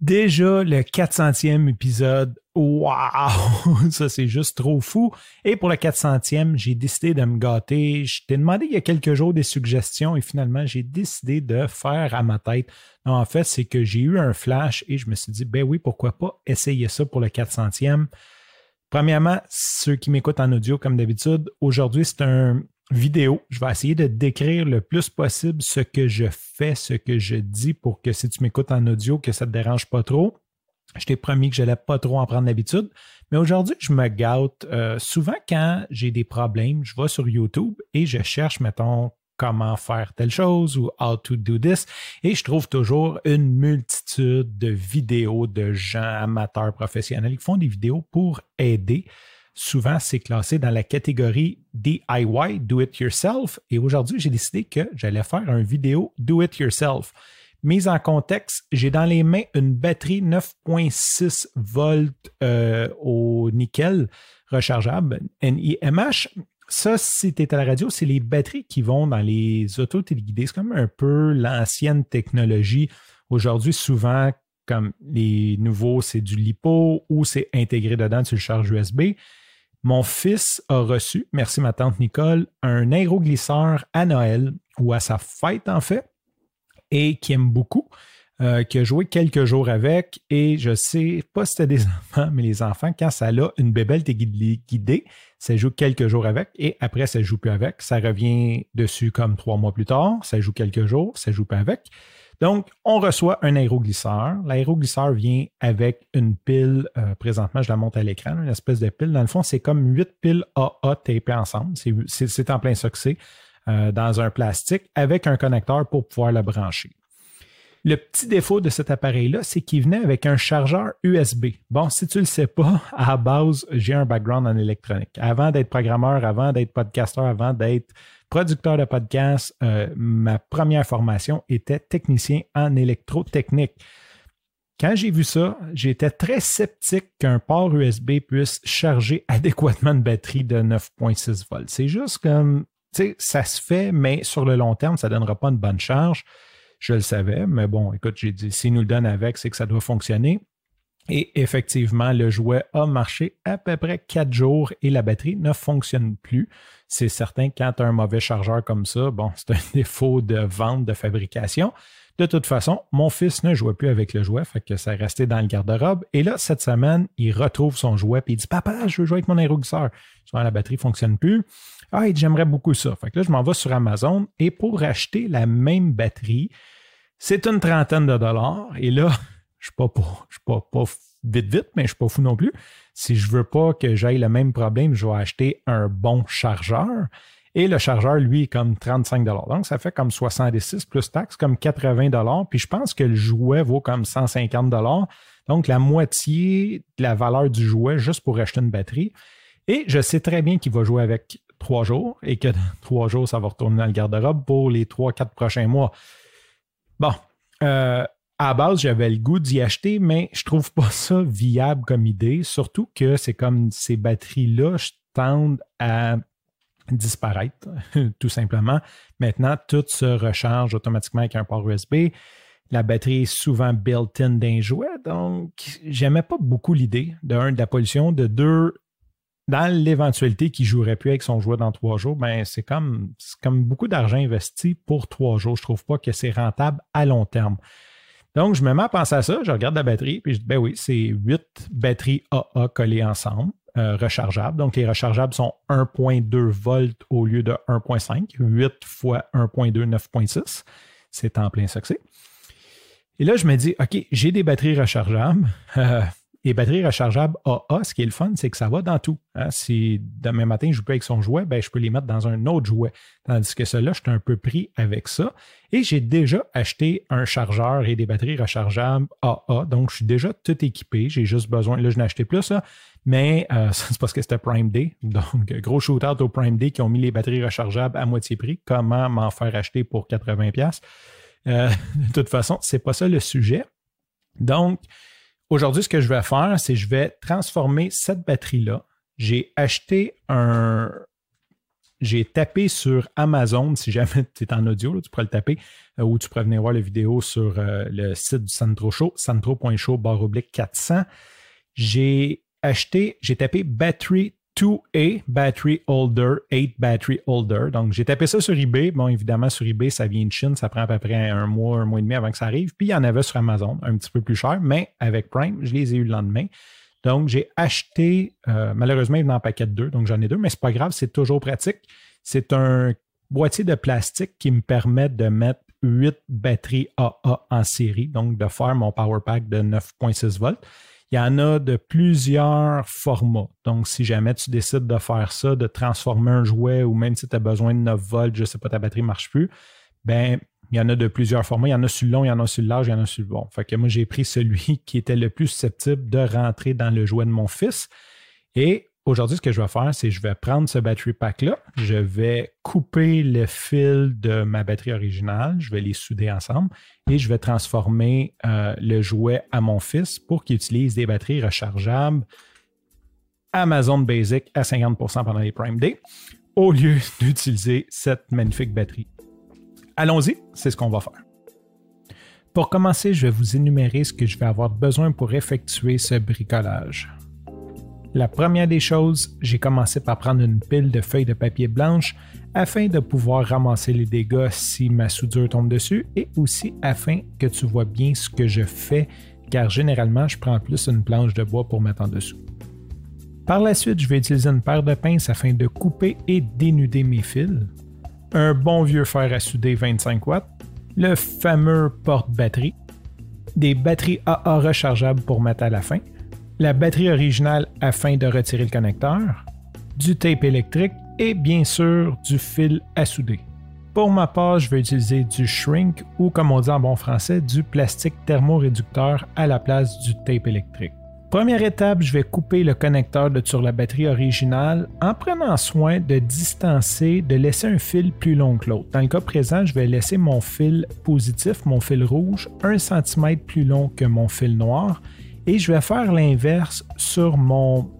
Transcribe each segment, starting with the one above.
Déjà le 400e épisode. Waouh! Ça, c'est juste trop fou. Et pour le 400e, j'ai décidé de me gâter. Je t'ai demandé il y a quelques jours des suggestions et finalement, j'ai décidé de faire à ma tête. En fait, c'est que j'ai eu un flash et je me suis dit, ben oui, pourquoi pas essayer ça pour le 400e. Premièrement, ceux qui m'écoutent en audio, comme d'habitude, aujourd'hui, c'est un, vidéo. Je vais essayer de décrire le plus possible ce que je fais, ce que je dis pour que si tu m'écoutes en audio, que ça ne te dérange pas trop. Je t'ai promis que je n'allais pas trop en prendre l'habitude. Mais aujourd'hui, je me gâte. Euh, souvent, quand j'ai des problèmes, je vais sur YouTube et je cherche, mettons, comment faire telle chose ou how to do this. Et je trouve toujours une multitude de vidéos de gens amateurs professionnels qui font des vidéos pour aider souvent c'est classé dans la catégorie DIY, Do It Yourself. Et aujourd'hui, j'ai décidé que j'allais faire une vidéo Do It Yourself. Mise en contexte, j'ai dans les mains une batterie 9.6 volts euh, au nickel rechargeable NIMH. Ça, si tu à la radio, c'est les batteries qui vont dans les autos téléguidées. C'est comme un peu l'ancienne technologie. Aujourd'hui, souvent, comme les nouveaux, c'est du LiPo ou c'est intégré dedans sur le charge USB. Mon fils a reçu, merci ma tante Nicole, un aéroglisseur à Noël ou à sa fête en fait, et qui aime beaucoup, euh, qui a joué quelques jours avec. Et je sais pas si c'était des enfants, mais les enfants, quand ça a une bébelle guidée, ça joue quelques jours avec et après ça joue plus avec. Ça revient dessus comme trois mois plus tard, ça joue quelques jours, ça joue pas avec. Donc, on reçoit un aéroglisseur. L'aéroglisseur vient avec une pile, euh, présentement, je la monte à l'écran, une espèce de pile. Dans le fond, c'est comme huit piles AA tapées ensemble. C'est en plein succès euh, dans un plastique avec un connecteur pour pouvoir le brancher. Le petit défaut de cet appareil-là, c'est qu'il venait avec un chargeur USB. Bon, si tu ne le sais pas, à base, j'ai un background en électronique. Avant d'être programmeur, avant d'être podcasteur, avant d'être producteur de podcast, euh, ma première formation était technicien en électrotechnique. Quand j'ai vu ça, j'étais très sceptique qu'un port USB puisse charger adéquatement une batterie de 9.6 volts. C'est juste comme, tu ça se fait, mais sur le long terme, ça ne donnera pas une bonne charge. Je le savais, mais bon, écoute, j'ai dit, s'il nous le donne avec, c'est que ça doit fonctionner. Et effectivement, le jouet a marché à peu près quatre jours et la batterie ne fonctionne plus. C'est certain quand tu un mauvais chargeur comme ça, bon, c'est un défaut de vente, de fabrication. De toute façon, mon fils ne jouait plus avec le jouet, fait que ça restait dans le garde-robe. Et là, cette semaine, il retrouve son jouet et il dit Papa, je veux jouer avec mon aéroglisseur. Souvent, la batterie ne fonctionne plus. Ah, j'aimerais beaucoup ça. Fait que là, je m'en vais sur Amazon et pour acheter la même batterie, c'est une trentaine de dollars. Et là, je ne suis pas, pas, vite vite, mais je ne suis pas fou non plus. Si je ne veux pas que j'aille le même problème, je vais acheter un bon chargeur. Et le chargeur, lui, est comme 35 Donc, ça fait comme 66 plus taxes, comme 80 Puis je pense que le jouet vaut comme 150 Donc, la moitié de la valeur du jouet juste pour acheter une batterie. Et je sais très bien qu'il va jouer avec trois jours et que dans trois jours, ça va retourner dans le garde-robe pour les trois, quatre prochains mois. Bon, euh, à base, j'avais le goût d'y acheter, mais je trouve pas ça viable comme idée, surtout que c'est comme ces batteries-là tendent à disparaître, tout simplement. Maintenant, tout se recharge automatiquement avec un port USB. La batterie est souvent built-in d'un jouet, donc j'aimais pas beaucoup l'idée, de un, de la pollution, de deux, dans l'éventualité qu'il jouerait plus avec son jouet dans trois jours, ben c'est comme, beaucoup d'argent investi pour trois jours. Je trouve pas que c'est rentable à long terme. Donc, je me mets à penser à ça, je regarde la batterie, puis je dis, ben oui, c'est huit batteries AA collées ensemble, euh, rechargeables. Donc, les rechargeables sont 1.2 volts au lieu de 1.5. 8 fois 1.2, 9.6. C'est en plein succès. Et là, je me dis, OK, j'ai des batteries rechargeables. Euh, les batteries rechargeables AA, ce qui est le fun, c'est que ça va dans tout. Hein. Si demain matin, je joue avec son jouet, ben, je peux les mettre dans un autre jouet. Tandis que cela, je suis un peu pris avec ça. Et j'ai déjà acheté un chargeur et des batteries rechargeables AA. Donc, je suis déjà tout équipé. J'ai juste besoin, là, je n'ai acheté plus, mais euh, c'est parce que c'était Prime Day. Donc, gros shootout au Prime Day qui ont mis les batteries rechargeables à moitié prix. Comment m'en faire acheter pour 80$? Euh, de toute façon, c'est pas ça le sujet. Donc, aujourd'hui, ce que je vais faire, c'est je vais transformer cette batterie-là. J'ai acheté un, j'ai tapé sur Amazon, si jamais tu es en audio, tu pourrais le taper, euh, ou tu pourrais venir voir la vidéo sur euh, le site du Santro Show, santro.show barre oblique 400. J'ai acheté, j'ai tapé Battery 2A, Battery Holder, 8 Battery Holder. Donc, j'ai tapé ça sur eBay. Bon, évidemment, sur eBay, ça vient de Chine, ça prend à peu près un mois, un mois et demi avant que ça arrive. Puis, il y en avait sur Amazon, un petit peu plus cher, mais avec Prime, je les ai eu le lendemain. Donc, j'ai acheté, euh, malheureusement, il venait en paquet de deux, donc j'en ai deux, mais c'est pas grave, c'est toujours pratique. C'est un boîtier de plastique qui me permet de mettre 8 batteries AA en série, donc de faire mon power pack de 9.6 volts. Il y en a de plusieurs formats. Donc, si jamais tu décides de faire ça, de transformer un jouet ou même si tu as besoin de 9 volts, je ne sais pas, ta batterie ne marche plus, ben il y en a de plusieurs formats. Il y en a sur le long, il y en a sur le large, il y en a sur le bon. Fait que moi, j'ai pris celui qui était le plus susceptible de rentrer dans le jouet de mon fils. Et aujourd'hui, ce que je vais faire, c'est que je vais prendre ce battery pack-là, je vais couper le fil de ma batterie originale, je vais les souder ensemble et je vais transformer euh, le jouet à mon fils pour qu'il utilise des batteries rechargeables Amazon Basic à 50% pendant les Prime Day au lieu d'utiliser cette magnifique batterie. Allons-y, c'est ce qu'on va faire. Pour commencer, je vais vous énumérer ce que je vais avoir besoin pour effectuer ce bricolage. La première des choses, j'ai commencé par prendre une pile de feuilles de papier blanche afin de pouvoir ramasser les dégâts si ma soudure tombe dessus et aussi afin que tu vois bien ce que je fais car généralement je prends plus une planche de bois pour mettre en dessous. Par la suite, je vais utiliser une paire de pinces afin de couper et dénuder mes fils. Un bon vieux fer à souder 25 watts, le fameux porte-batterie, des batteries AA rechargeables pour mettre à la fin, la batterie originale afin de retirer le connecteur, du tape électrique et bien sûr du fil à souder. Pour ma part, je vais utiliser du shrink ou comme on dit en bon français, du plastique thermoréducteur à la place du tape électrique. Première étape, je vais couper le connecteur sur la batterie originale en prenant soin de distancer, de laisser un fil plus long que l'autre. Dans le cas présent, je vais laisser mon fil positif, mon fil rouge, un cm plus long que mon fil noir et je vais faire l'inverse sur mon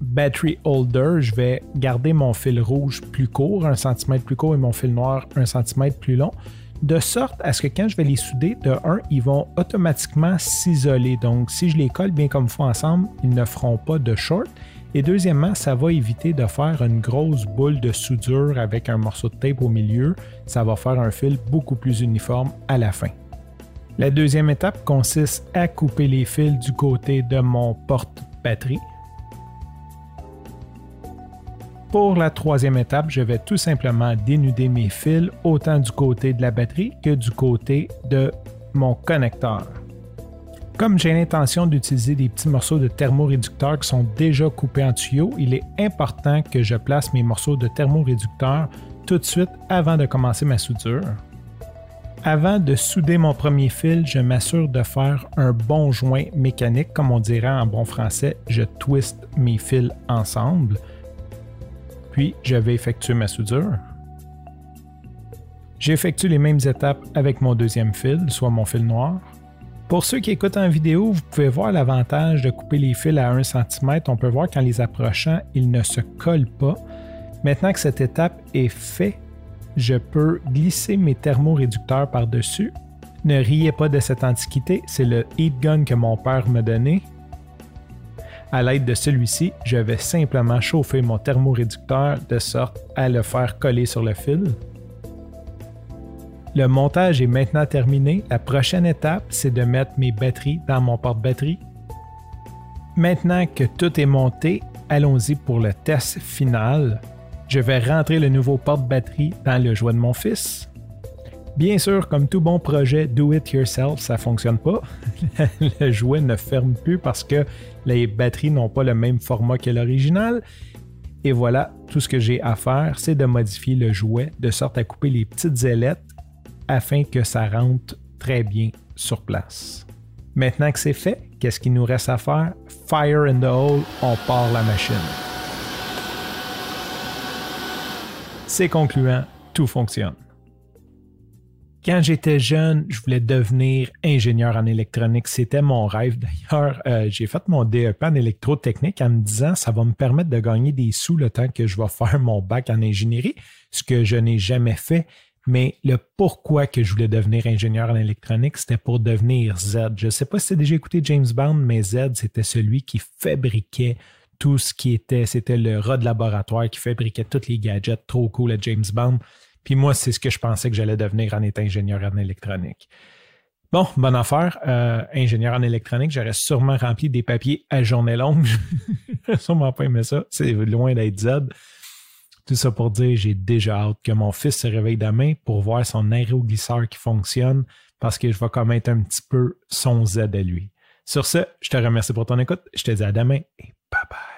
battery holder. Je vais garder mon fil rouge plus court, un cm plus court et mon fil noir un cm plus long de sorte à ce que quand je vais les souder, de un, ils vont automatiquement s'isoler. Donc, si je les colle bien comme il faut ensemble, ils ne feront pas de short. Et deuxièmement, ça va éviter de faire une grosse boule de soudure avec un morceau de tape au milieu. Ça va faire un fil beaucoup plus uniforme à la fin. La deuxième étape consiste à couper les fils du côté de mon porte-batterie. Pour la troisième étape, je vais tout simplement dénuder mes fils autant du côté de la batterie que du côté de mon connecteur. Comme j'ai l'intention d'utiliser des petits morceaux de thermoréducteur qui sont déjà coupés en tuyaux, il est important que je place mes morceaux de thermoréducteur tout de suite avant de commencer ma soudure. Avant de souder mon premier fil, je m'assure de faire un bon joint mécanique, comme on dirait en bon français, je twist mes fils ensemble puis je vais effectuer ma soudure. J'effectue les mêmes étapes avec mon deuxième fil, soit mon fil noir. Pour ceux qui écoutent en vidéo, vous pouvez voir l'avantage de couper les fils à 1 cm. On peut voir qu'en les approchant, ils ne se collent pas. Maintenant que cette étape est faite, je peux glisser mes thermoréducteurs par-dessus. Ne riez pas de cette antiquité, c'est le heat gun que mon père m'a donné. À l'aide de celui-ci, je vais simplement chauffer mon thermoréducteur de sorte à le faire coller sur le fil. Le montage est maintenant terminé. La prochaine étape, c'est de mettre mes batteries dans mon porte-batterie. Maintenant que tout est monté, allons-y pour le test final. Je vais rentrer le nouveau porte-batterie dans le jouet de mon fils. Bien sûr, comme tout bon projet do it yourself, ça fonctionne pas. le jouet ne ferme plus parce que les batteries n'ont pas le même format que l'original. Et voilà, tout ce que j'ai à faire, c'est de modifier le jouet de sorte à couper les petites ailettes afin que ça rentre très bien sur place. Maintenant que c'est fait, qu'est-ce qu'il nous reste à faire? Fire in the hole, on part la machine. C'est concluant, tout fonctionne. Quand j'étais jeune, je voulais devenir ingénieur en électronique. C'était mon rêve. D'ailleurs, euh, j'ai fait mon DEP en électrotechnique en me disant ça va me permettre de gagner des sous le temps que je vais faire mon bac en ingénierie, ce que je n'ai jamais fait. Mais le pourquoi que je voulais devenir ingénieur en électronique, c'était pour devenir Z. Je ne sais pas si tu as déjà écouté James Bond, mais Z, c'était celui qui fabriquait tout ce qui était, c'était le rat de laboratoire qui fabriquait tous les gadgets trop cool à James Bond. Puis moi, c'est ce que je pensais que j'allais devenir en étant ingénieur en électronique. Bon, bonne affaire. Euh, ingénieur en électronique, j'aurais sûrement rempli des papiers à journée longue. Sûrement pas aimé ça. C'est loin d'être Z. Tout ça pour dire, j'ai déjà hâte que mon fils se réveille demain pour voir son aéroglisseur qui fonctionne parce que je vais commettre un petit peu son Z à lui. Sur ce, je te remercie pour ton écoute. Je te dis à demain et bye bye.